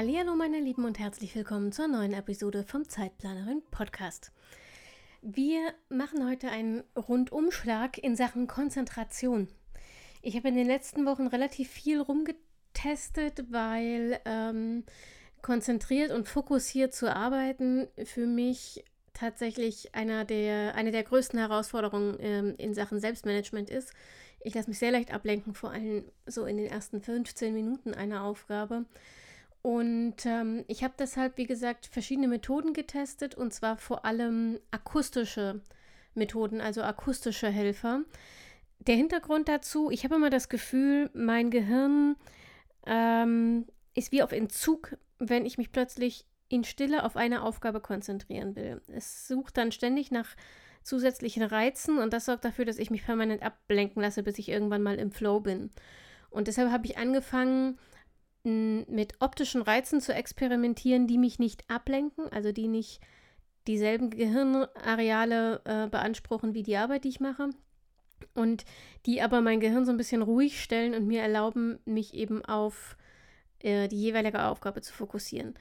Hallo meine Lieben und herzlich willkommen zur neuen Episode vom Zeitplanerin Podcast. Wir machen heute einen Rundumschlag in Sachen Konzentration. Ich habe in den letzten Wochen relativ viel rumgetestet, weil ähm, konzentriert und fokussiert zu arbeiten für mich tatsächlich einer der, eine der größten Herausforderungen ähm, in Sachen Selbstmanagement ist. Ich lasse mich sehr leicht ablenken, vor allem so in den ersten 15 Minuten einer Aufgabe. Und ähm, ich habe deshalb, wie gesagt, verschiedene Methoden getestet und zwar vor allem akustische Methoden, also akustische Helfer. Der Hintergrund dazu, ich habe immer das Gefühl, mein Gehirn ähm, ist wie auf Entzug, wenn ich mich plötzlich in Stille auf eine Aufgabe konzentrieren will. Es sucht dann ständig nach zusätzlichen Reizen und das sorgt dafür, dass ich mich permanent ablenken lasse, bis ich irgendwann mal im Flow bin. Und deshalb habe ich angefangen, mit optischen Reizen zu experimentieren, die mich nicht ablenken, also die nicht dieselben Gehirnareale äh, beanspruchen wie die Arbeit, die ich mache. Und die aber mein Gehirn so ein bisschen ruhig stellen und mir erlauben, mich eben auf äh, die jeweilige Aufgabe zu fokussieren.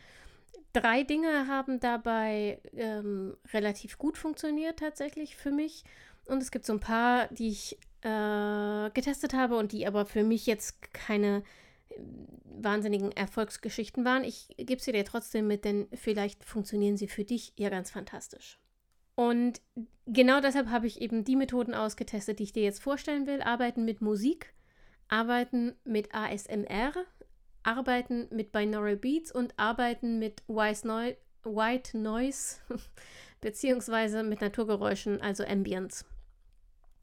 Drei Dinge haben dabei ähm, relativ gut funktioniert tatsächlich für mich. Und es gibt so ein paar, die ich äh, getestet habe und die aber für mich jetzt keine wahnsinnigen Erfolgsgeschichten waren. Ich gebe sie dir trotzdem mit, denn vielleicht funktionieren sie für dich ja ganz fantastisch. Und genau deshalb habe ich eben die Methoden ausgetestet, die ich dir jetzt vorstellen will. Arbeiten mit Musik, arbeiten mit ASMR, arbeiten mit Binaural Beats und arbeiten mit White Noise beziehungsweise mit Naturgeräuschen, also Ambience.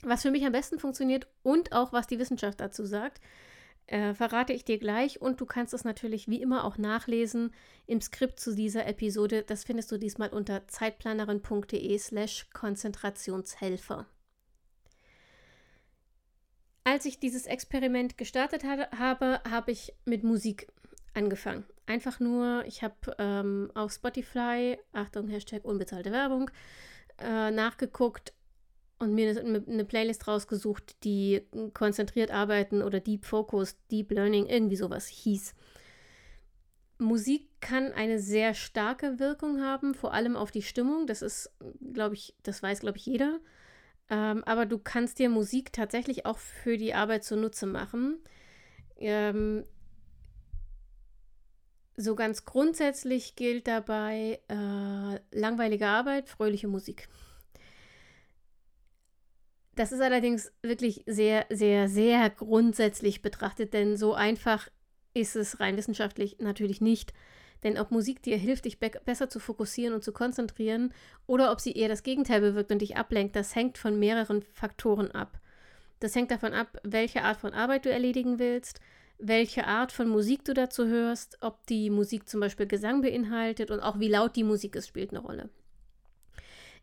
Was für mich am besten funktioniert und auch was die Wissenschaft dazu sagt, äh, verrate ich dir gleich und du kannst es natürlich wie immer auch nachlesen im Skript zu dieser Episode. Das findest du diesmal unter zeitplanerin.de slash Konzentrationshelfer. Als ich dieses Experiment gestartet habe, habe ich mit Musik angefangen. Einfach nur, ich habe ähm, auf Spotify, Achtung, Hashtag unbezahlte Werbung, äh, nachgeguckt, und mir eine Playlist rausgesucht, die konzentriert arbeiten oder Deep Focus, Deep Learning, irgendwie sowas hieß. Musik kann eine sehr starke Wirkung haben, vor allem auf die Stimmung. Das ist, glaube ich, das weiß, glaube ich, jeder. Ähm, aber du kannst dir Musik tatsächlich auch für die Arbeit zunutze machen. Ähm, so ganz grundsätzlich gilt dabei äh, langweilige Arbeit, fröhliche Musik. Das ist allerdings wirklich sehr, sehr, sehr grundsätzlich betrachtet, denn so einfach ist es rein wissenschaftlich natürlich nicht. Denn ob Musik dir hilft, dich be besser zu fokussieren und zu konzentrieren, oder ob sie eher das Gegenteil bewirkt und dich ablenkt, das hängt von mehreren Faktoren ab. Das hängt davon ab, welche Art von Arbeit du erledigen willst, welche Art von Musik du dazu hörst, ob die Musik zum Beispiel Gesang beinhaltet und auch wie laut die Musik ist, spielt eine Rolle.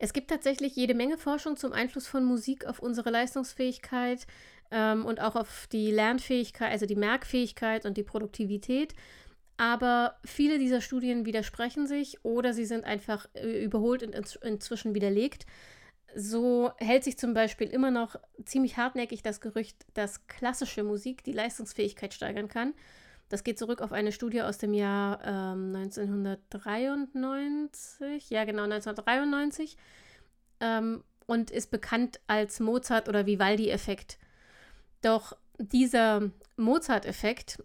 Es gibt tatsächlich jede Menge Forschung zum Einfluss von Musik auf unsere Leistungsfähigkeit ähm, und auch auf die Lernfähigkeit, also die Merkfähigkeit und die Produktivität. Aber viele dieser Studien widersprechen sich oder sie sind einfach äh, überholt und inzwischen widerlegt. So hält sich zum Beispiel immer noch ziemlich hartnäckig das Gerücht, dass klassische Musik die Leistungsfähigkeit steigern kann. Das geht zurück auf eine Studie aus dem Jahr ähm, 1993, ja genau 1993 ähm, und ist bekannt als Mozart- oder Vivaldi-Effekt. Doch dieser Mozart-Effekt,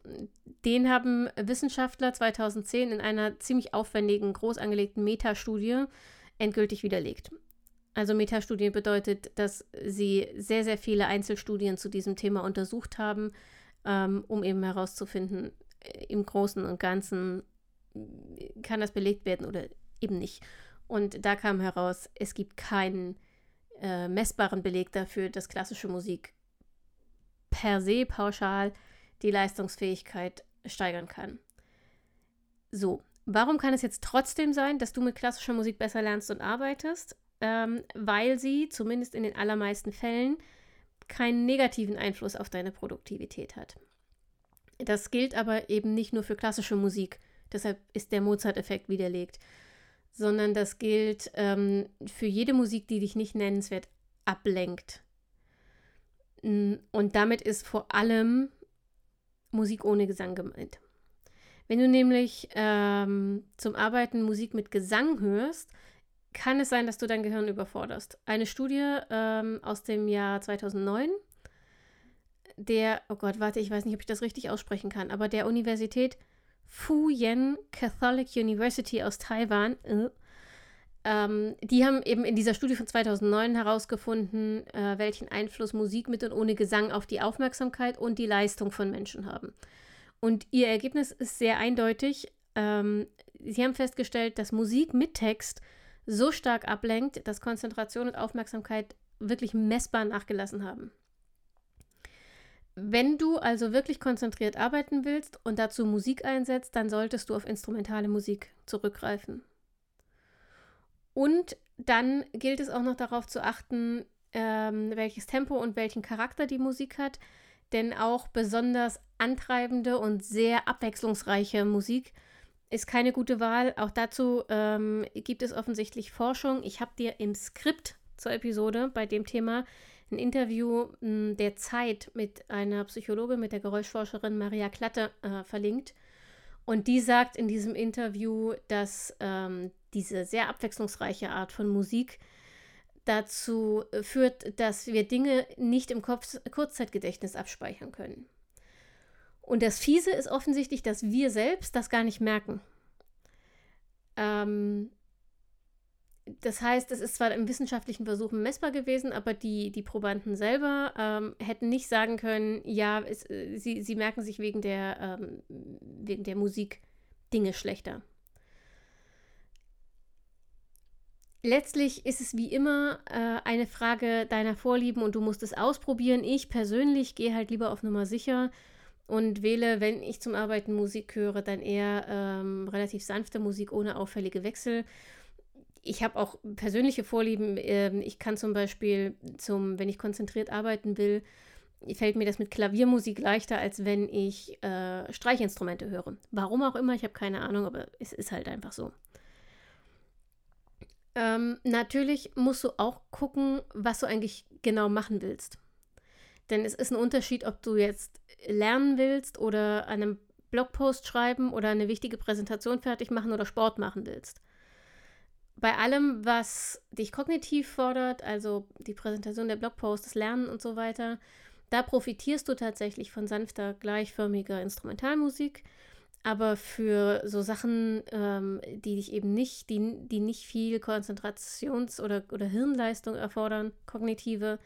den haben Wissenschaftler 2010 in einer ziemlich aufwendigen, groß angelegten Metastudie endgültig widerlegt. Also Metastudie bedeutet, dass sie sehr, sehr viele Einzelstudien zu diesem Thema untersucht haben ähm, um eben herauszufinden, äh, im Großen und Ganzen äh, kann das belegt werden oder eben nicht. Und da kam heraus, es gibt keinen äh, messbaren Beleg dafür, dass klassische Musik per se pauschal die Leistungsfähigkeit steigern kann. So, Warum kann es jetzt trotzdem sein, dass du mit klassischer Musik besser lernst und arbeitest? Ähm, weil sie, zumindest in den allermeisten Fällen, keinen negativen Einfluss auf deine Produktivität hat. Das gilt aber eben nicht nur für klassische Musik, deshalb ist der Mozart-Effekt widerlegt, sondern das gilt ähm, für jede Musik, die dich nicht nennenswert ablenkt. Und damit ist vor allem Musik ohne Gesang gemeint. Wenn du nämlich ähm, zum Arbeiten Musik mit Gesang hörst, kann es sein, dass du dein Gehirn überforderst. Eine Studie ähm, aus dem Jahr 2009, der, oh Gott, warte, ich weiß nicht, ob ich das richtig aussprechen kann, aber der Universität Fu Yen Catholic University aus Taiwan, äh, ähm, die haben eben in dieser Studie von 2009 herausgefunden, äh, welchen Einfluss Musik mit und ohne Gesang auf die Aufmerksamkeit und die Leistung von Menschen haben. Und ihr Ergebnis ist sehr eindeutig. Ähm, sie haben festgestellt, dass Musik mit Text so stark ablenkt, dass Konzentration und Aufmerksamkeit wirklich messbar nachgelassen haben. Wenn du also wirklich konzentriert arbeiten willst und dazu Musik einsetzt, dann solltest du auf instrumentale Musik zurückgreifen. Und dann gilt es auch noch darauf zu achten, ähm, welches Tempo und welchen Charakter die Musik hat denn auch besonders antreibende und sehr abwechslungsreiche Musik ist keine gute Wahl. Auch dazu ähm, gibt es offensichtlich Forschung. Ich habe dir im Skript zur Episode bei dem Thema ein Interview mh, hm, der Zeit mit einer Psychologin, mit der Geräuschforscherin Maria Klatte äh, verlinkt. Und die sagt in diesem Interview, dass ähm, diese sehr abwechslungsreiche Art von Musik dazu äh, führt, dass wir Dinge nicht im Kopf Kurzzeitgedächtnis abspeichern können. Und das Fiese ist offensichtlich, dass wir selbst das gar nicht merken. Ähm, das heißt, es ist zwar im wissenschaftlichen Versuchen messbar gewesen, aber die, die Probanden selber ähm, hätten nicht sagen können, ja, es, äh, sie, sie merken sich wegen der, ähm, wegen der Musik Dinge schlechter. letztlich ist es wie immer äh, eine Frage deiner Vorlieben und du musst es ausprobieren. Ich persönlich gehe halt lieber auf Nummer sicher und wähle, wenn ich zum Arbeiten Musik höre, dann eher ähm, relativ sanfte Musik ohne auffällige Wechsel. Ich habe auch persönliche Vorlieben. Ähm, ich kann zum Beispiel, zum, wenn ich konzentriert arbeiten will, fällt mir das mit Klaviermusik leichter, als wenn ich äh, Streichinstrumente höre. Warum auch immer, ich habe keine Ahnung, aber es ist halt einfach so. Ähm, natürlich musst du auch gucken, was du eigentlich genau machen willst. Denn es ist ein Unterschied, ob du jetzt lernen willst oder einen Blogpost schreiben oder eine wichtige Präsentation fertig machen oder Sport machen willst. Bei allem, was dich kognitiv fordert, also die Präsentation der Blogpost, das Lernen und so weiter, da profitierst du tatsächlich von sanfter, gleichförmiger Instrumentalmusik. Aber für so Sachen, ähm, die dich eben nicht, die, die nicht viel Konzentrations- oder, oder Hirnleistung erfordern, kognitive,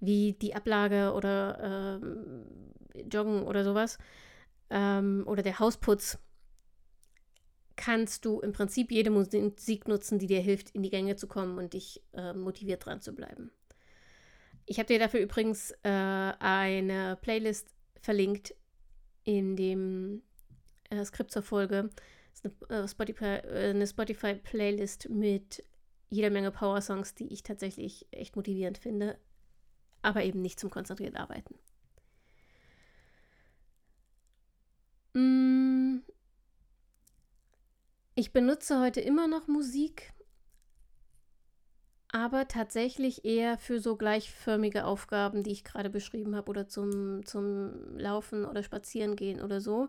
wie die Ablage oder ähm, Joggen oder sowas, ähm, oder der Hausputz, kannst du im Prinzip jede Musik nutzen, die dir hilft, in die Gänge zu kommen und dich äh, motiviert dran zu bleiben. Ich habe dir dafür übrigens äh, eine Playlist verlinkt in dem äh, Skript zur Folge. Eine äh, Spotify, äh, Spotify-Playlist mit jeder Menge Power-Songs, die ich tatsächlich echt motivierend finde, aber eben nicht zum konzentriert Arbeiten. Mm. Ich benutze heute immer noch Musik, aber tatsächlich eher für so gleichförmige Aufgaben, die ich gerade beschrieben habe, oder zum, zum Laufen oder Spazierengehen oder so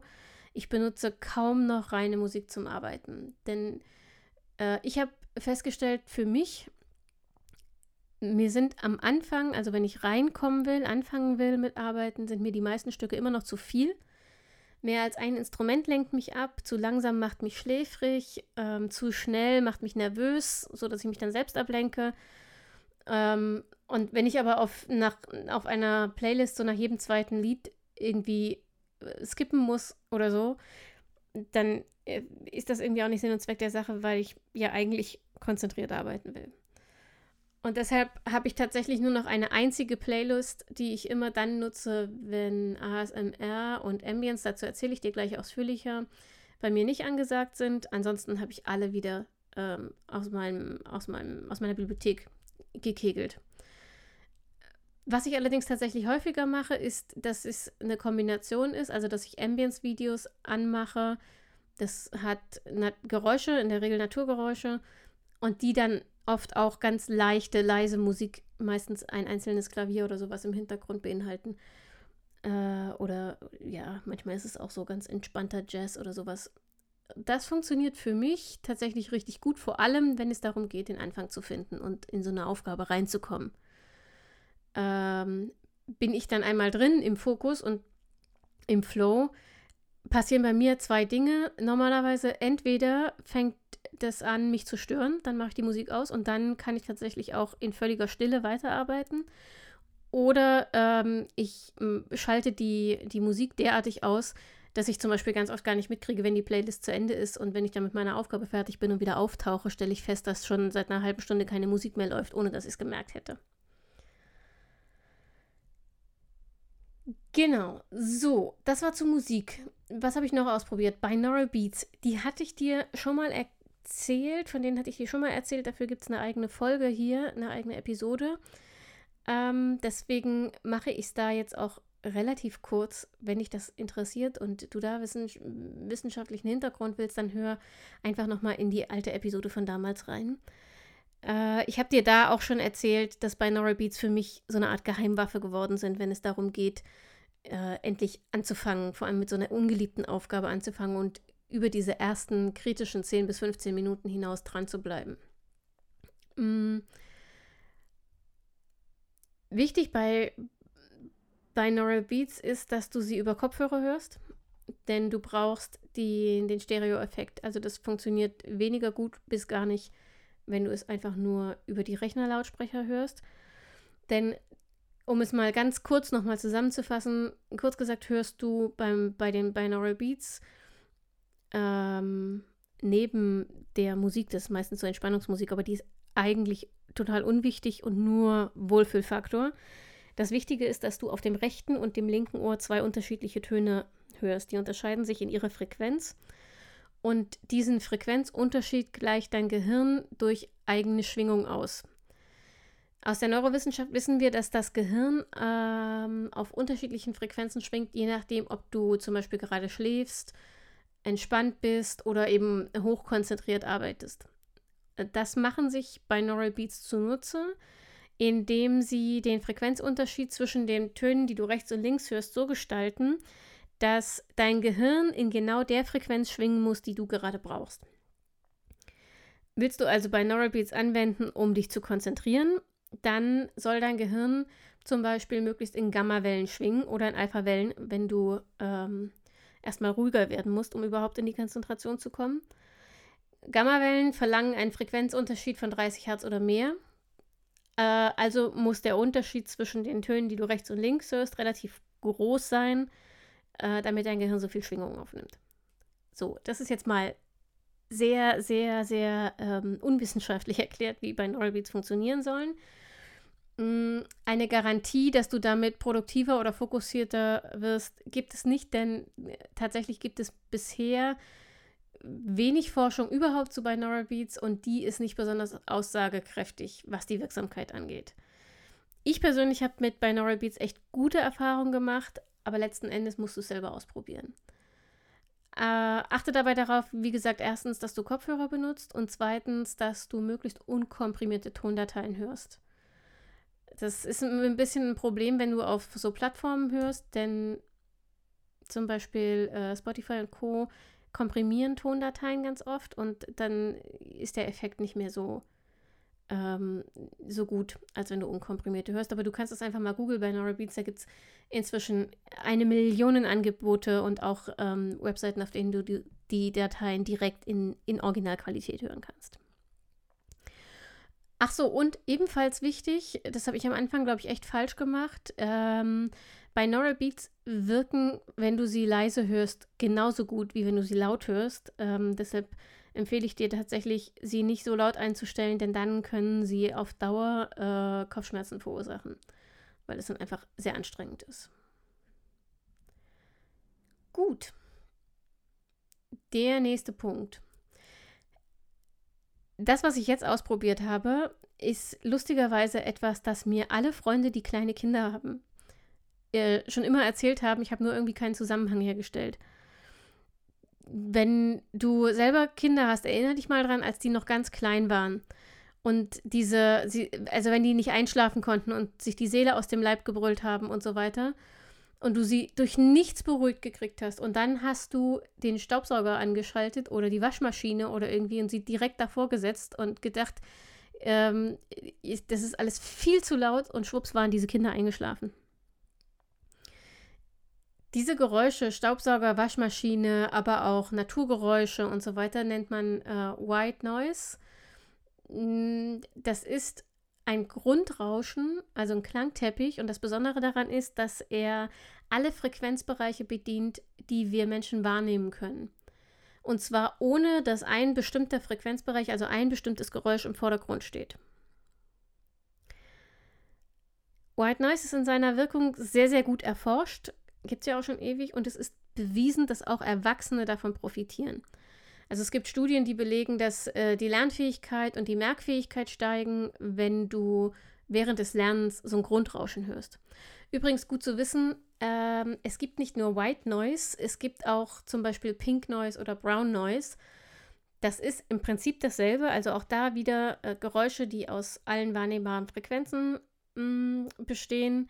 ich benutze kaum noch reine Musik zum Arbeiten. Denn äh, ich habe festgestellt, für mich, mir sind am Anfang, also wenn ich reinkommen will, anfangen will mit Arbeiten, sind mir die meisten Stücke immer noch zu viel. Mehr als ein Instrument lenkt mich ab, zu langsam macht mich schläfrig, ähm, zu schnell macht mich nervös, sodass ich mich dann selbst ablenke. Ähm, und wenn ich aber auf, nach, auf einer Playlist so nach jedem zweiten Lied irgendwie skippen muss oder so, dann äh, ist das irgendwie auch nicht Sinn und Zweck der Sache, weil ich ja eigentlich konzentriert arbeiten will. Und deshalb habe ich tatsächlich nur noch eine einzige Playlist, die ich immer dann nutze, wenn ASMR und Ambience, dazu erzähle ich dir gleich ausführlicher, bei mir nicht angesagt sind. Ansonsten habe ich alle wieder ähm, aus, meinem, aus, meinem, aus meiner Bibliothek gekegelt. Was ich allerdings tatsächlich häufiger mache, ist, dass es eine Kombination ist, also dass ich Ambience-Videos anmache. Das hat Geräusche, in der Regel Naturgeräusche, und die dann oft auch ganz leichte, leise Musik, meistens ein einzelnes Klavier oder sowas im Hintergrund beinhalten. Äh, oder ja, manchmal ist es auch so ganz entspannter Jazz oder sowas. Das funktioniert für mich tatsächlich richtig gut, vor allem wenn es darum geht, den Anfang zu finden und in so eine Aufgabe reinzukommen. Ähm, bin ich dann einmal drin im Fokus und im Flow, passieren bei mir zwei Dinge. Normalerweise entweder fängt das an, mich zu stören, dann mache ich die Musik aus und dann kann ich tatsächlich auch in völliger Stille weiterarbeiten. Oder ähm, ich schalte die, die Musik derartig aus, dass ich zum Beispiel ganz oft gar nicht mitkriege, wenn die Playlist zu Ende ist und wenn ich dann mit meiner Aufgabe fertig bin und wieder auftauche, stelle ich fest, dass schon seit einer halben Stunde keine Musik mehr läuft, ohne dass ich es gemerkt hätte. Genau, so, das war zur Musik. Was habe ich noch ausprobiert? Binaural Beats. Die hatte ich dir schon mal erzählt, von denen hatte ich dir schon mal erzählt. Dafür gibt es eine eigene Folge hier, eine eigene Episode. Ähm, deswegen mache ich es da jetzt auch relativ kurz. Wenn dich das interessiert und du da wissen, wissenschaftlichen Hintergrund willst, dann hör einfach nochmal in die alte Episode von damals rein. Äh, ich habe dir da auch schon erzählt, dass Binaural Beats für mich so eine Art Geheimwaffe geworden sind, wenn es darum geht, äh, endlich anzufangen, vor allem mit so einer ungeliebten Aufgabe anzufangen und über diese ersten kritischen 10 bis 15 Minuten hinaus dran zu bleiben. Mm. Wichtig bei Binaural Beats ist, dass du sie über Kopfhörer hörst, denn du brauchst die, den Stereo-Effekt. Also das funktioniert weniger gut bis gar nicht, wenn du es einfach nur über die Rechnerlautsprecher hörst. Denn um es mal ganz kurz nochmal zusammenzufassen, kurz gesagt hörst du beim, bei den Binaural Beats ähm, neben der Musik, das ist meistens so Entspannungsmusik, aber die ist eigentlich total unwichtig und nur Wohlfühlfaktor. Das Wichtige ist, dass du auf dem rechten und dem linken Ohr zwei unterschiedliche Töne hörst. Die unterscheiden sich in ihrer Frequenz. Und diesen Frequenzunterschied gleicht dein Gehirn durch eigene Schwingung aus. Aus der Neurowissenschaft wissen wir, dass das Gehirn ähm, auf unterschiedlichen Frequenzen schwingt, je nachdem, ob du zum Beispiel gerade schläfst, entspannt bist oder eben hochkonzentriert arbeitest. Das machen sich Binaural Beats zunutze, indem sie den Frequenzunterschied zwischen den Tönen, die du rechts und links hörst, so gestalten, dass dein Gehirn in genau der Frequenz schwingen muss, die du gerade brauchst. Willst du also Binaural Beats anwenden, um dich zu konzentrieren, dann soll dein Gehirn zum Beispiel möglichst in Gammawellen schwingen oder in Alphawellen, wenn du ähm, erstmal ruhiger werden musst, um überhaupt in die Konzentration zu kommen. Gammawellen verlangen einen Frequenzunterschied von 30 Hertz oder mehr. Äh, also muss der Unterschied zwischen den Tönen, die du rechts und links hörst, relativ groß sein, äh, damit dein Gehirn so viel Schwingung aufnimmt. So, das ist jetzt mal sehr, sehr, sehr ähm, unwissenschaftlich erklärt, wie Binaural Beats funktionieren sollen. Mm, eine Garantie, dass du damit produktiver oder fokussierter wirst, gibt es nicht, denn äh, tatsächlich gibt es bisher wenig Forschung überhaupt zu Binaural Beats und die ist nicht besonders aussagekräftig, was die Wirksamkeit angeht. Ich persönlich habe mit Binaural Beats echt gute Erfahrungen gemacht, aber letzten Endes musst du es selber ausprobieren. Äh, achte dabei darauf, wie gesagt, erstens, dass du Kopfhörer benutzt und zweitens, dass du möglichst unkomprimierte Tondateien hörst. Das ist ein bisschen ein Problem, wenn du auf so Plattformen hörst, denn zum Beispiel äh, Spotify und Co. komprimieren Tondateien ganz oft und dann ist der Effekt nicht mehr so, ähm, so gut, als wenn du unkomprimierte hörst. Aber du kannst es einfach mal googeln bei Nora Beats. Da gibt es inzwischen eine Million Angebote und auch ähm, Webseiten, auf denen du die, die Dateien direkt in, in Originalqualität hören kannst. Ach so, und ebenfalls wichtig, das habe ich am Anfang, glaube ich, echt falsch gemacht. Ähm, Binaural Beats wirken, wenn du sie leise hörst, genauso gut, wie wenn du sie laut hörst. Ähm, deshalb empfehle ich dir tatsächlich, sie nicht so laut einzustellen, denn dann können sie auf Dauer äh, Kopfschmerzen verursachen, weil es dann einfach sehr anstrengend ist. Gut. der nächste Punkt. Das, was ich jetzt ausprobiert habe, ist lustigerweise etwas, das mir alle Freunde, die kleine Kinder haben, äh, schon immer erzählt haben. Ich habe nur irgendwie keinen Zusammenhang hergestellt. Wenn du selber Kinder hast, erinnere dich mal dran, als die noch ganz klein waren. Und diese, sie, also wenn die nicht einschlafen konnten und sich die Seele aus dem Leib gebrüllt haben und so weiter und du sie durch nichts beruhigt gekriegt hast und dann hast du den Staubsauger angeschaltet oder die Waschmaschine oder irgendwie und sie direkt davor gesetzt und gedacht, ähm, das ist alles viel zu laut und schwupps waren diese Kinder eingeschlafen. Diese Geräusche, Staubsauger, Waschmaschine, aber auch Naturgeräusche und so weiter nennt man äh, White Noise. Mm, das ist ein Grundrauschen, also ein Klangteppich. Und das Besondere daran ist, dass er alle Frequenzbereiche bedient, die wir Menschen wahrnehmen können. Und zwar ohne, dass ein bestimmter Frequenzbereich, also ein bestimmtes Geräusch im Vordergrund steht. White Noise ist in seiner Wirkung sehr, sehr gut erforscht. Gibt es ja auch schon ewig. Und es ist bewiesen, dass auch Erwachsene davon profitieren. Also es gibt Studien, die belegen, dass äh, die Lernfähigkeit und die Merkfähigkeit steigen, wenn du während des Lernens so ein Grundrauschen hörst. Übrigens gut zu wissen, ähm, es gibt nicht nur White Noise, es gibt auch zum Beispiel Pink Noise oder Brown Noise. Das ist im Prinzip dasselbe, also auch da wieder äh, Geräusche, die aus allen wahrnehmbaren Frequenzen mh, mm, bestehen,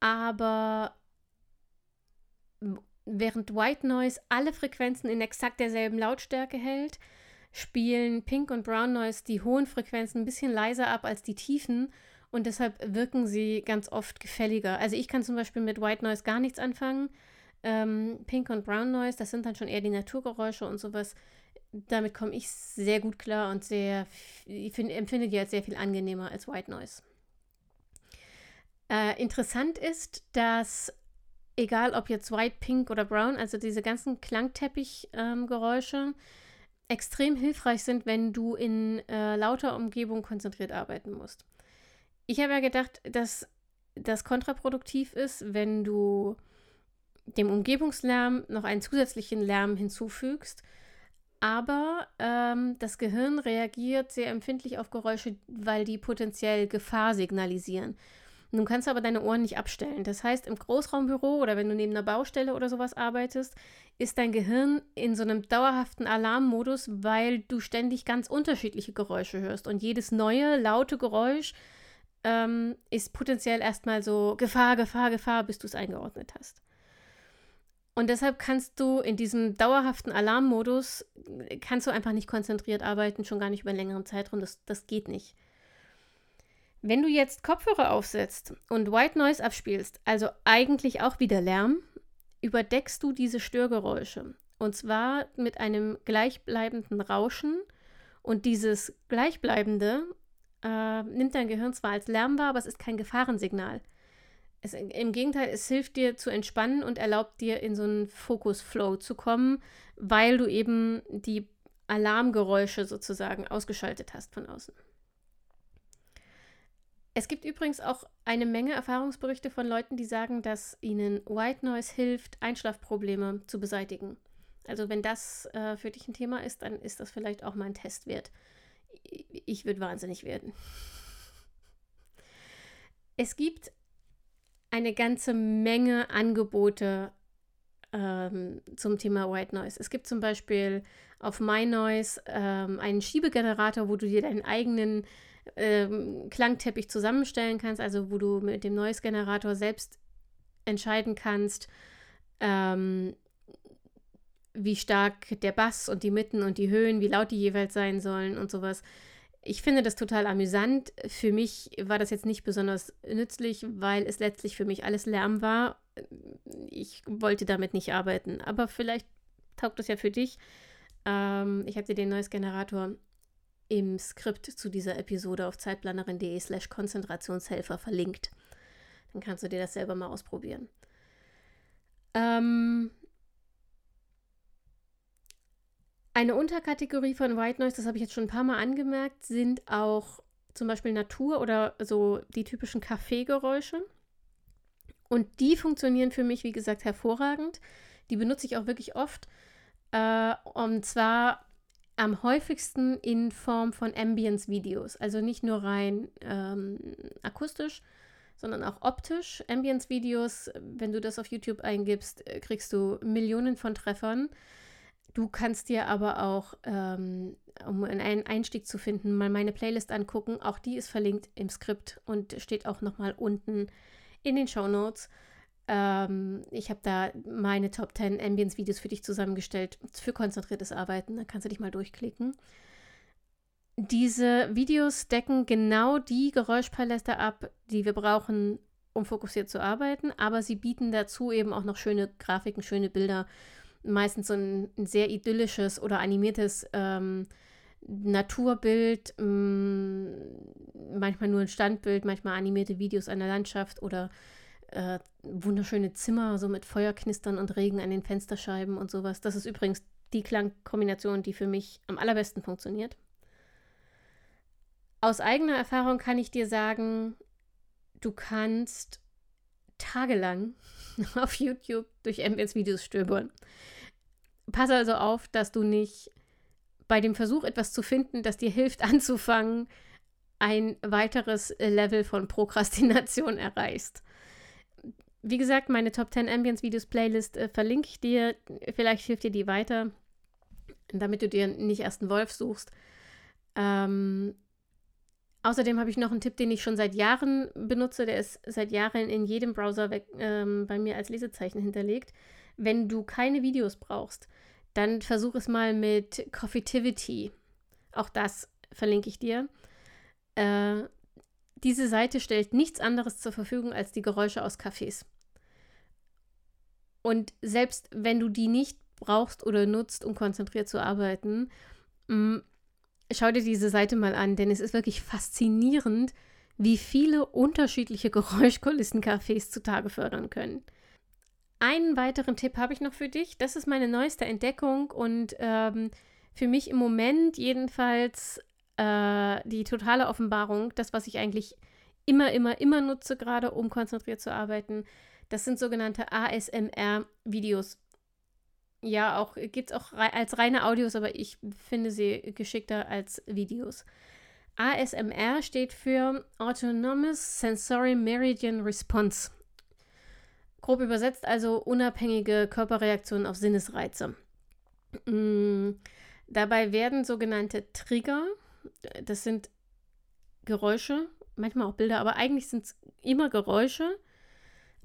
aber Während White Noise alle Frequenzen in exakt derselben Lautstärke hält, spielen Pink und Brown Noise die hohen Frequenzen ein bisschen leiser ab als die tiefen und deshalb wirken sie ganz oft gefälliger. Also ich kann zum Beispiel mit White Noise gar nichts anfangen. Ähm, Pink und Brown Noise, das sind dann schon eher die Naturgeräusche und sowas. Damit komme ich sehr gut klar und sehr, ich find, empfinde die als sehr viel angenehmer als White Noise. Äh, interessant ist, dass egal ob jetzt White, Pink oder Brown, also diese ganzen Klangteppich-Geräusche, ähm, extrem hilfreich sind, wenn du in äh, lauter Umgebung konzentriert arbeiten musst. Ich habe ja gedacht, dass das kontraproduktiv ist, wenn du dem Umgebungslärm noch einen zusätzlichen Lärm hinzufügst. Aber ähm, das Gehirn reagiert sehr empfindlich auf Geräusche, weil die potenziell Gefahr signalisieren. Nun kannst du aber deine Ohren nicht abstellen. Das heißt, im Großraumbüro oder wenn du neben einer Baustelle oder sowas arbeitest, ist dein Gehirn in so einem dauerhaften Alarmmodus, weil du ständig ganz unterschiedliche Geräusche hörst. Und jedes neue, laute Geräusch ähm, ist potenziell erstmal so Gefahr, Gefahr, Gefahr, bis du es eingeordnet hast. Und deshalb kannst du in diesem dauerhaften Alarmmodus, kannst du einfach nicht konzentriert arbeiten, schon gar nicht über einen längeren Zeitraum. Das, das geht nicht. Wenn du jetzt Kopfhörer aufsetzt und White Noise abspielst, also eigentlich auch wieder Lärm, überdeckst du diese Störgeräusche. Und zwar mit einem gleichbleibenden Rauschen. Und dieses Gleichbleibende äh, nimmt dein Gehirn zwar als Lärm wahr, aber es ist kein Gefahrensignal. Es, Im Gegenteil, es hilft dir zu entspannen und erlaubt dir in so einen Fokus-Flow zu kommen, weil du eben die Alarmgeräusche sozusagen ausgeschaltet hast von außen. Es gibt übrigens auch eine Menge Erfahrungsberichte von Leuten, die sagen, dass ihnen White Noise hilft, Einschlafprobleme zu beseitigen. Also wenn das äh, für dich ein Thema ist, dann ist das vielleicht auch mal ein Test wert. Ich würde wahnsinnig werden. Es gibt eine ganze Menge Angebote ähm, zum Thema White Noise. Es gibt zum Beispiel auf MyNoise ähm, einen Schiebegenerator, wo du dir deinen eigenen ähm, Klangteppich zusammenstellen kannst, also wo du mit dem Noise-Generator selbst entscheiden kannst, ähm, wie stark der Bass und die Mitten und die Höhen, wie laut die jeweils sein sollen und sowas. Ich finde das total amüsant. Für mich war das jetzt nicht besonders nützlich, weil es letztlich für mich alles Lärm war. Ich wollte damit nicht arbeiten. Aber vielleicht taugt das ja für dich. Ähm, ich habe dir den Noise-Generator im Skript zu dieser Episode auf zeitplanerin.de slash Konzentrationshelfer verlinkt. Dann kannst du dir das selber mal ausprobieren. Ähm eine Unterkategorie von White Noise, das habe ich jetzt schon ein paar Mal angemerkt, sind auch zum Beispiel Natur oder so die typischen Kaffeegeräusche. Und die funktionieren für mich, wie gesagt, hervorragend. Die benutze ich auch wirklich oft. Äh, und zwar am häufigsten in Form von Ambience-Videos. Also nicht nur rein ähm, akustisch, sondern auch optisch. Ambience-Videos, wenn du das auf YouTube eingibst, äh, kriegst du Millionen von Treffern. Du kannst dir aber auch, ähm, um einen Einstieg zu finden, mal meine Playlist angucken. Auch die ist verlinkt im Skript und steht auch nochmal unten in den Show Notes. Ähm, ich habe da meine Top 10 Ambience-Videos für dich zusammengestellt für konzentriertes Arbeiten. Da kannst du dich mal durchklicken. Diese Videos decken genau die Geräuschpalette ab, die wir brauchen, um fokussiert zu arbeiten, aber sie bieten dazu eben auch noch schöne Grafiken, schöne Bilder. Meistens so ein, ein sehr idyllisches oder animiertes ähm, Naturbild, mh, mm, manchmal nur ein Standbild, manchmal animierte Videos einer Landschaft oder äh, wunderschöne Zimmer, so mit Feuerknistern und Regen an den Fensterscheiben und sowas. Das ist übrigens die Klangkombination, die für mich am allerbesten funktioniert. Aus eigener Erfahrung kann ich dir sagen, du kannst tagelang auf YouTube durch Ambience-Videos stöbern. Pass also auf, dass du nicht bei dem Versuch, etwas zu finden, das dir hilft anzufangen, ein weiteres Level von Prokrastination erreichst. Wie gesagt, meine Top 10 Ambience Videos Playlist äh, verlinke ich dir. Vielleicht hilft dir die weiter, damit du dir nicht erst einen Wolf suchst. Ähm, außerdem habe ich noch einen Tipp, den ich schon seit Jahren benutze. Der ist seit Jahren in jedem Browser weg, ähm, bei mir als Lesezeichen hinterlegt. Wenn du keine Videos brauchst, dann versuch es mal mit Coffeetivity. Auch das verlinke ich dir. Äh, diese Seite stellt nichts anderes zur Verfügung als die Geräusche aus Cafés. Und selbst wenn du die nicht brauchst oder nutzt, um konzentriert zu arbeiten, mm, schau dir diese Seite mal an, denn es ist wirklich faszinierend, wie viele unterschiedliche Geräuschkulissen Cafés zutage fördern können. Einen weiteren Tipp habe ich noch für dich. Das ist meine neueste Entdeckung und ähm, für mich im Moment jedenfalls äh, die totale Offenbarung, das, was ich eigentlich immer, immer, immer nutze, gerade um konzentriert zu arbeiten, das sind sogenannte ASMR-Videos. Ja, auch gibt es auch als reine Audios, aber ich finde sie geschickter als Videos. ASMR steht für Autonomous Sensory Meridian Response. Grob übersetzt also unabhängige Körperreaktionen auf Sinnesreize. Mhm. Dabei werden sogenannte Trigger, das sind Geräusche, manchmal auch Bilder, aber eigentlich sind es immer Geräusche,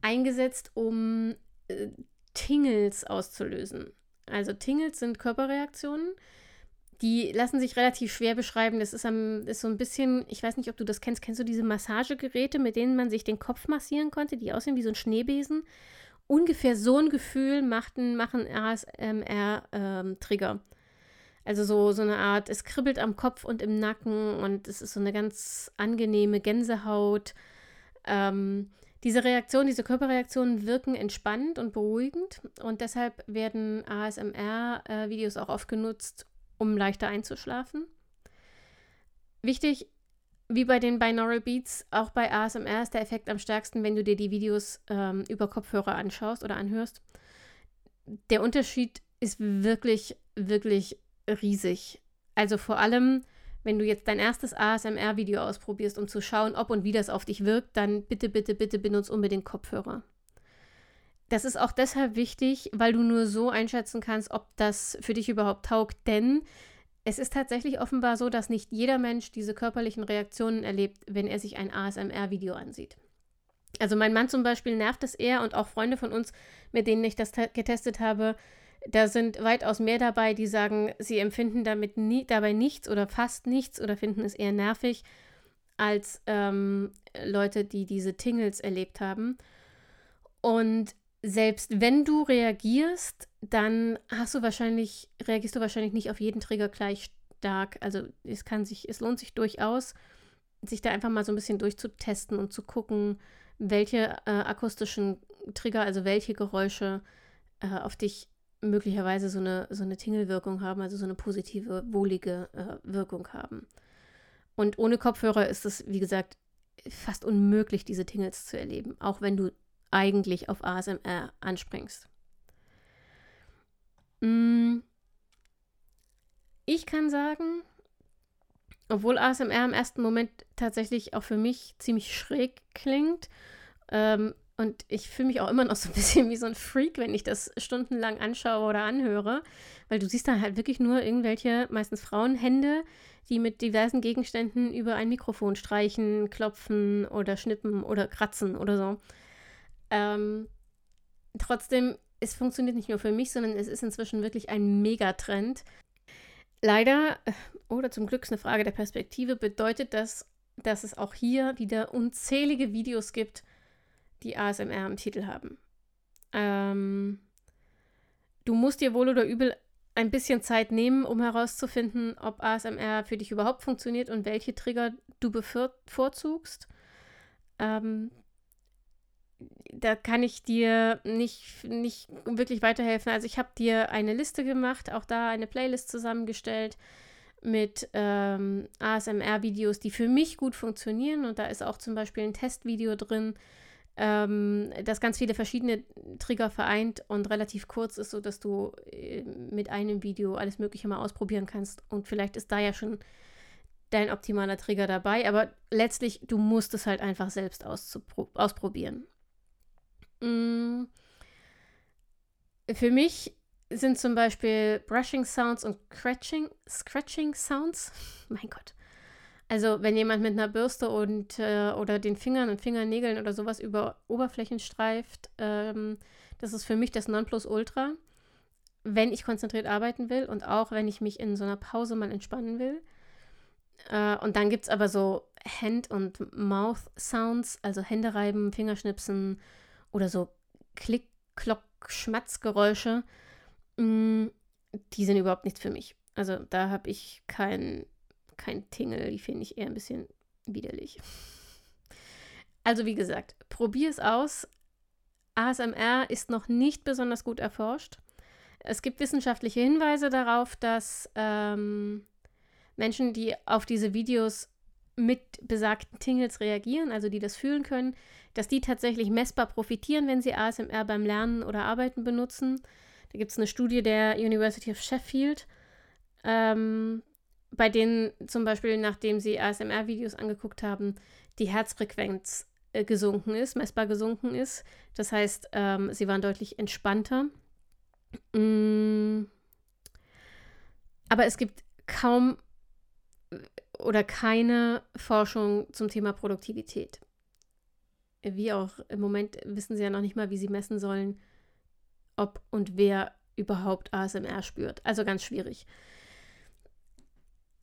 eingesetzt, um äh, Tingles auszulösen. Also Tingles sind Körperreaktionen, die lassen sich relativ schwer beschreiben. Das ist, am, ist so ein bisschen, ich weiß nicht, ob du das kennst, kennst du diese Massagegeräte, mit denen man sich den Kopf massieren konnte, die aussehen wie so ein Schneebesen? Ungefähr so ein Gefühl machten, machen ASMR-Trigger. Ähm, also so, so eine Art, es kribbelt am Kopf und im Nacken und es ist so eine ganz angenehme Gänsehaut. Ähm, diese Reaktionen, diese Körperreaktionen wirken entspannend und beruhigend und deshalb werden ASMR-Videos auch oft genutzt, um leichter einzuschlafen. Wichtig, wie bei den Binaural Beats, auch bei ASMR ist der Effekt am stärksten, wenn du dir die Videos ähm, über Kopfhörer anschaust oder anhörst. Der Unterschied ist wirklich, wirklich riesig. Also vor allem wenn du jetzt dein erstes ASMR-Video ausprobierst, um zu schauen, ob und wie das auf dich wirkt, dann bitte, bitte, bitte benutze unbedingt Kopfhörer. Das ist auch deshalb wichtig, weil du nur so einschätzen kannst, ob das für dich überhaupt taugt. Denn es ist tatsächlich offenbar so, dass nicht jeder Mensch diese körperlichen Reaktionen erlebt, wenn er sich ein ASMR-Video ansieht. Also mein Mann zum Beispiel nervt es eher und auch Freunde von uns, mit denen ich das getestet habe, da sind weitaus mehr dabei, die sagen, sie empfinden damit nie, dabei nichts oder fast nichts oder finden es eher nervig als ähm, Leute, die diese Tingles erlebt haben. Und selbst wenn du reagierst, dann hast du wahrscheinlich, reagierst du wahrscheinlich nicht auf jeden Trigger gleich stark. Also es kann sich, es lohnt sich durchaus, sich da einfach mal so ein bisschen durchzutesten und zu gucken, welche äh, akustischen Trigger, also welche Geräusche äh, auf dich möglicherweise so eine, so eine Tingelwirkung haben, also so eine positive, wohlige äh, Wirkung haben. Und ohne Kopfhörer ist es, wie gesagt, fast unmöglich, diese Tingles zu erleben, auch wenn du eigentlich auf ASMR anspringst. Mm, ich kann sagen, obwohl ASMR im ersten Moment tatsächlich auch für mich ziemlich schräg klingt, ähm, und ich fühle mich auch immer noch so ein bisschen wie so ein Freak, wenn ich das stundenlang anschaue oder anhöre, weil du siehst da halt wirklich nur irgendwelche, meistens Frauenhände, die mit diversen Gegenständen über ein Mikrofon streichen, klopfen oder schnippen oder kratzen oder so. Ähm, trotzdem, es funktioniert nicht nur für mich, sondern es ist inzwischen wirklich ein Megatrend. Leider, äh, oder zum Glück ist eine Frage der Perspektive, bedeutet das, dass es auch hier wieder unzählige Videos gibt, die ASMR im Titel haben. Ähm, du musst dir wohl oder übel ein bisschen Zeit nehmen, um herauszufinden, ob ASMR für dich überhaupt funktioniert und welche Trigger du bevorzugst. Ähm, da kann ich dir nicht, nicht wirklich weiterhelfen. Also ich habe dir eine Liste gemacht, auch da eine Playlist zusammengestellt mit ähm, ASMR-Videos, die für mich gut funktionieren. Und da ist auch zum Beispiel ein Testvideo drin, ähm, das ganz viele verschiedene Trigger vereint und relativ kurz ist, sodass du äh, mit einem Video alles Mögliche mal ausprobieren kannst. Und vielleicht ist da ja schon dein optimaler Trigger dabei, aber letztlich, du musst es halt einfach selbst ausprobieren. Mm. Für mich sind zum Beispiel Brushing Sounds und Scratching, Scratching Sounds. mein Gott. Also wenn jemand mit einer Bürste und äh, oder den Fingern und Fingernägeln oder sowas über Oberflächen streift, ähm, das ist für mich das Nonplusultra, wenn ich konzentriert arbeiten will und auch wenn ich mich in so einer Pause mal entspannen will. Äh, und dann gibt es aber so Hand- und Mouth-Sounds, also Hände reiben, Fingerschnipsen oder so Klick, Klock, Schmatzgeräusche. Mm, die sind überhaupt nichts für mich. Also da habe ich kein kein Tingle, die finde ich eher ein bisschen widerlich. Also wie gesagt, probier es aus. ASMR ist noch nicht besonders gut erforscht. Es gibt wissenschaftliche Hinweise darauf, dass ähm, Menschen, die auf diese Videos mit besagten Tingles reagieren, also die das fühlen können, dass die tatsächlich messbar profitieren, wenn sie ASMR beim Lernen oder Arbeiten benutzen. Da gibt es eine Studie der University of Sheffield, ähm, bei denen zum Beispiel, nachdem sie ASMR-Videos angeguckt haben, die Herzfrequenz äh, gesunken ist, messbar gesunken ist. Das heißt, ähm, sie waren deutlich entspannter. Mm. Aber es gibt kaum äh, oder keine Forschung zum Thema Produktivität. Wie auch im Moment wissen sie ja noch nicht mal, wie sie messen sollen, ob und wer überhaupt ASMR spürt. Also ganz schwierig.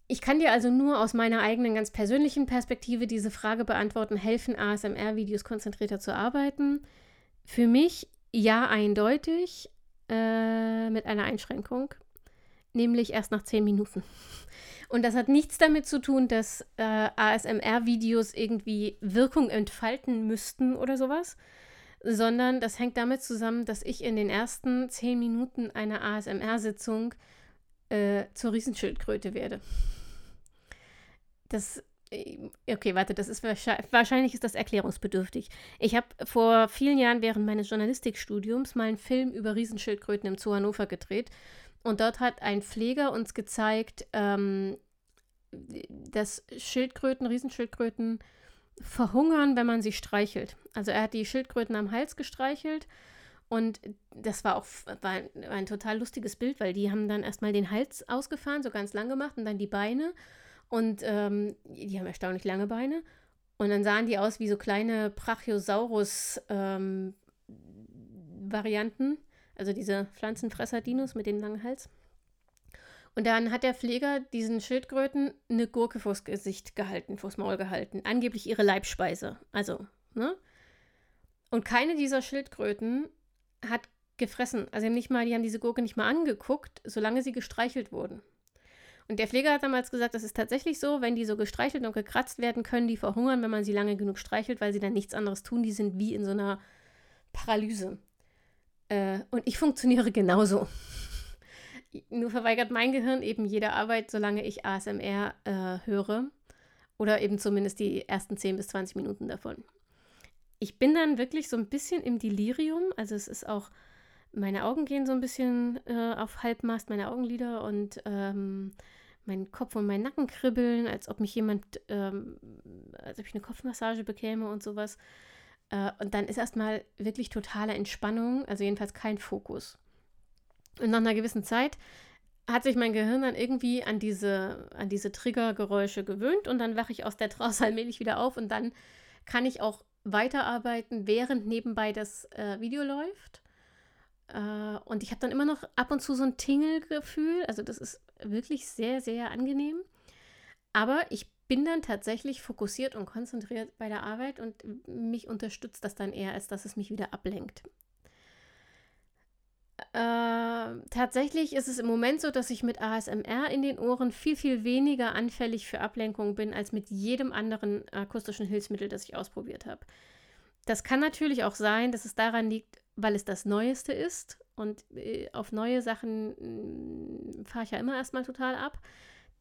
Ich kann dir also nur aus meiner eigenen ganz persönlichen Perspektive diese Frage beantworten, helfen ASMR-Videos konzentrierter zu arbeiten? Für mich ja eindeutig, äh, mit einer Einschränkung, nämlich erst nach zehn Minuten. Und das hat nichts damit zu tun, dass äh, ASMR-Videos irgendwie Wirkung entfalten müssten oder sowas, sondern das hängt damit zusammen, dass ich in den ersten zehn Minuten einer ASMR-Sitzung äh, zur Riesenschildkröte werde. Das äh, Okay, warte, das ist wahrscheinlich, wahrscheinlich ist das erklärungsbedürftig. Ich habe vor vielen Jahren während meines Journalistikstudiums mal einen Film über Riesenschildkröten im Zoo Hannover gedreht. Und dort hat ein Pfleger uns gezeigt, ähm, dass Schildkröten, Riesenschildkröten verhungern, wenn man sie streichelt. Also er hat die Schildkröten am Hals gestreichelt und das war auch war ein, war ein total lustiges Bild, weil die haben dann erstmal den Hals ausgefahren, so ganz lang gemacht und dann die Beine. Und ähm, die haben erstaunlich lange Beine. Und dann sahen die aus wie so kleine Brachiosaurus-Varianten. Ähm, also diese Pflanzenfresser-Dinos mit dem langen Hals. Und dann hat der Pfleger diesen Schildkröten eine Gurke vors Gesicht gehalten, vors Maul gehalten. Angeblich ihre Leibspeise. Also, ne? Und keine dieser Schildkröten hat gefressen. Also, nicht mal, die haben diese Gurke nicht mal angeguckt, solange sie gestreichelt wurden. Und der Pfleger hat damals gesagt, das ist tatsächlich so, wenn die so gestreichelt und gekratzt werden, können die verhungern, wenn man sie lange genug streichelt, weil sie dann nichts anderes tun. Die sind wie in so einer Paralyse. Äh, und ich funktioniere genauso. Nur verweigert mein Gehirn eben jede Arbeit, solange ich ASMR äh, höre. Oder eben zumindest die ersten 10 bis 20 Minuten davon. Ich bin dann wirklich so ein bisschen im Delirium. Also es ist auch, meine Augen gehen so ein bisschen äh, auf Halbmast, meine Augenlider und ähm, mein Kopf und mein Nacken kribbeln, als ob mich jemand, ähm, als ob ich eine Kopfmassage bekäme und sowas. Äh, und dann ist erstmal wirklich totale Entspannung, also jedenfalls kein Fokus. Und nach einer gewissen Zeit hat sich mein Gehirn dann irgendwie an diese, an diese Triggergeräusche gewöhnt und dann wache ich aus der Trance allmählich wieder auf und dann kann ich auch weiterarbeiten, während nebenbei das äh, Video läuft. Äh, und ich habe dann immer noch ab und zu so ein Tingelgefühl. Also das ist wirklich sehr, sehr angenehm. Aber ich bin dann tatsächlich fokussiert und konzentriert bei der Arbeit und mich unterstützt das dann eher, als dass es mich wieder ablenkt. Äh, tatsächlich ist es im Moment so, dass ich mit ASMR in den Ohren viel, viel weniger anfällig für Ablenkung bin als mit jedem anderen akustischen Hilfsmittel, das ich ausprobiert habe. Das kann natürlich auch sein, dass es daran liegt, weil es das Neueste ist. Und äh, auf neue Sachen mm, fahre ich ja immer erstmal total ab.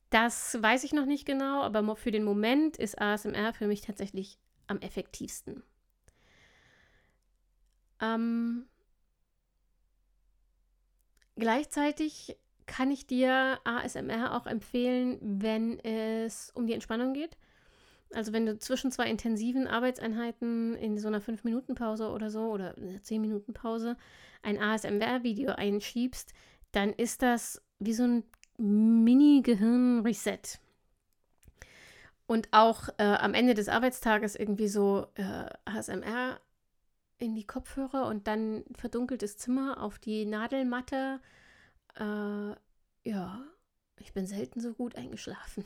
Das weiß ich noch nicht genau, aber für den Moment ist ASMR für mich tatsächlich am effektivsten. Ähm, gleichzeitig kann ich dir ASMR auch empfehlen, wenn es um die Entspannung geht. Also wenn du zwischen zwei intensiven Arbeitseinheiten in so einer 5-Minuten-Pause oder so oder einer 10-Minuten-Pause ein ASMR-Video einschiebst, dann ist das wie so ein Mini-Gehirn-Reset. Und auch äh, am Ende des Arbeitstages irgendwie so äh, ASMR in die Kopfhörer und dann verdunkeltes Zimmer auf die Nadelmatte. Äh, ja, ich bin selten so gut eingeschlafen.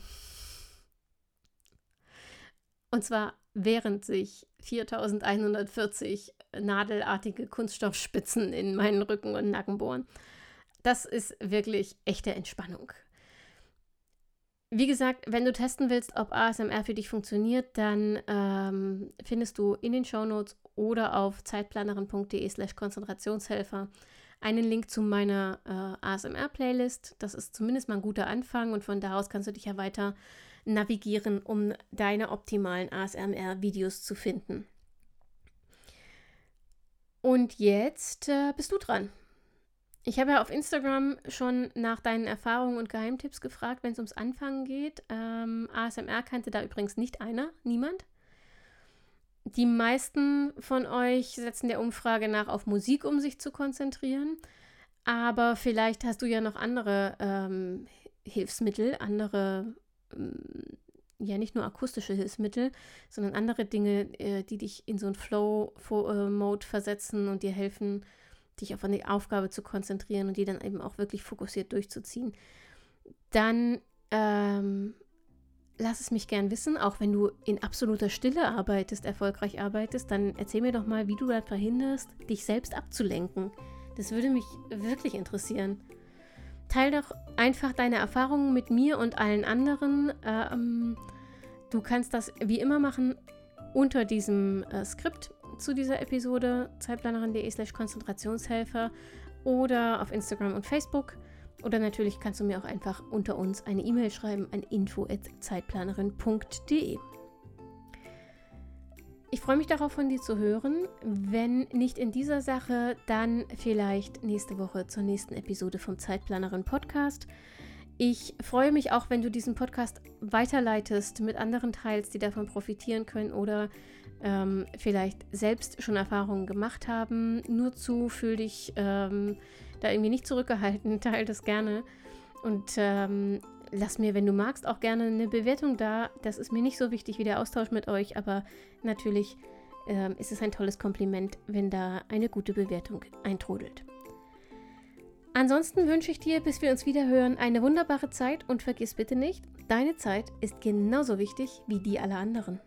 Und zwar während sich 4140 nadelartige Kunststoffspitzen in meinen Rücken und Nacken bohren. Das ist wirklich echte Entspannung. Wie gesagt, wenn du testen willst, ob ASMR für dich funktioniert, dann ähm, findest du in den Shownotes oder auf zeitplanerin.de slash Konzentrationshelfer einen Link zu meiner äh, ASMR-Playlist. Das ist zumindest mal ein guter Anfang und von da aus kannst du dich ja weiter navigieren, um deine optimalen ASMR-Videos zu finden. Und jetzt äh, bist du dran. Ich habe ja auf Instagram schon nach deinen Erfahrungen und Geheimtipps gefragt, wenn es ums Anfangen geht. Ähm, ASMR kannte da übrigens nicht einer, niemand. Die meisten von euch setzen der Umfrage nach auf Musik, um sich zu konzentrieren. Aber vielleicht hast du ja noch andere ähm, Hilfsmittel, andere ja nicht nur akustische Hilfsmittel, sondern andere Dinge, äh, die dich in so einen Flow-Mode versetzen und dir helfen, dich auf eine Aufgabe zu konzentrieren und die dann eben auch wirklich fokussiert durchzuziehen. Dann ähm, lass es mich gern wissen, auch wenn du in absoluter Stille arbeitest, erfolgreich arbeitest, dann erzähl mir doch mal, wie du das verhinderst, dich selbst abzulenken. Das würde mich wirklich interessieren. Teil doch einfach deine Erfahrungen mit mir und allen anderen. Ähm, du kannst das wie immer machen unter diesem äh, Skript zu dieser Episode, zeitplanerin.de slash Konzentrationshelfer oder auf Instagram und Facebook. Oder natürlich kannst du mir auch einfach unter uns eine E-Mail schreiben an info.zeitplanerin.de. Ich freue mich darauf, von dir zu hören. Wenn nicht in dieser Sache, dann vielleicht nächste Woche zur nächsten Episode vom Zeitplanerin Podcast. Ich freue mich auch, wenn du diesen Podcast weiterleitest, mit anderen teilst, die davon profitieren können oder ähm, vielleicht selbst schon Erfahrungen gemacht haben. Nur zu, fühl dich ähm, da irgendwie nicht zurückgehalten, teile das gerne. Und ähm, lass mir, wenn du magst, auch gerne eine Bewertung da. Das ist mir nicht so wichtig wie der Austausch mit euch, aber natürlich ähm, ist es ein tolles Kompliment, wenn da eine gute Bewertung eintrudelt. Ansonsten wünsche ich dir, bis wir uns wieder hören, eine wunderbare Zeit und vergiss bitte nicht, deine Zeit ist genauso wichtig wie die aller anderen.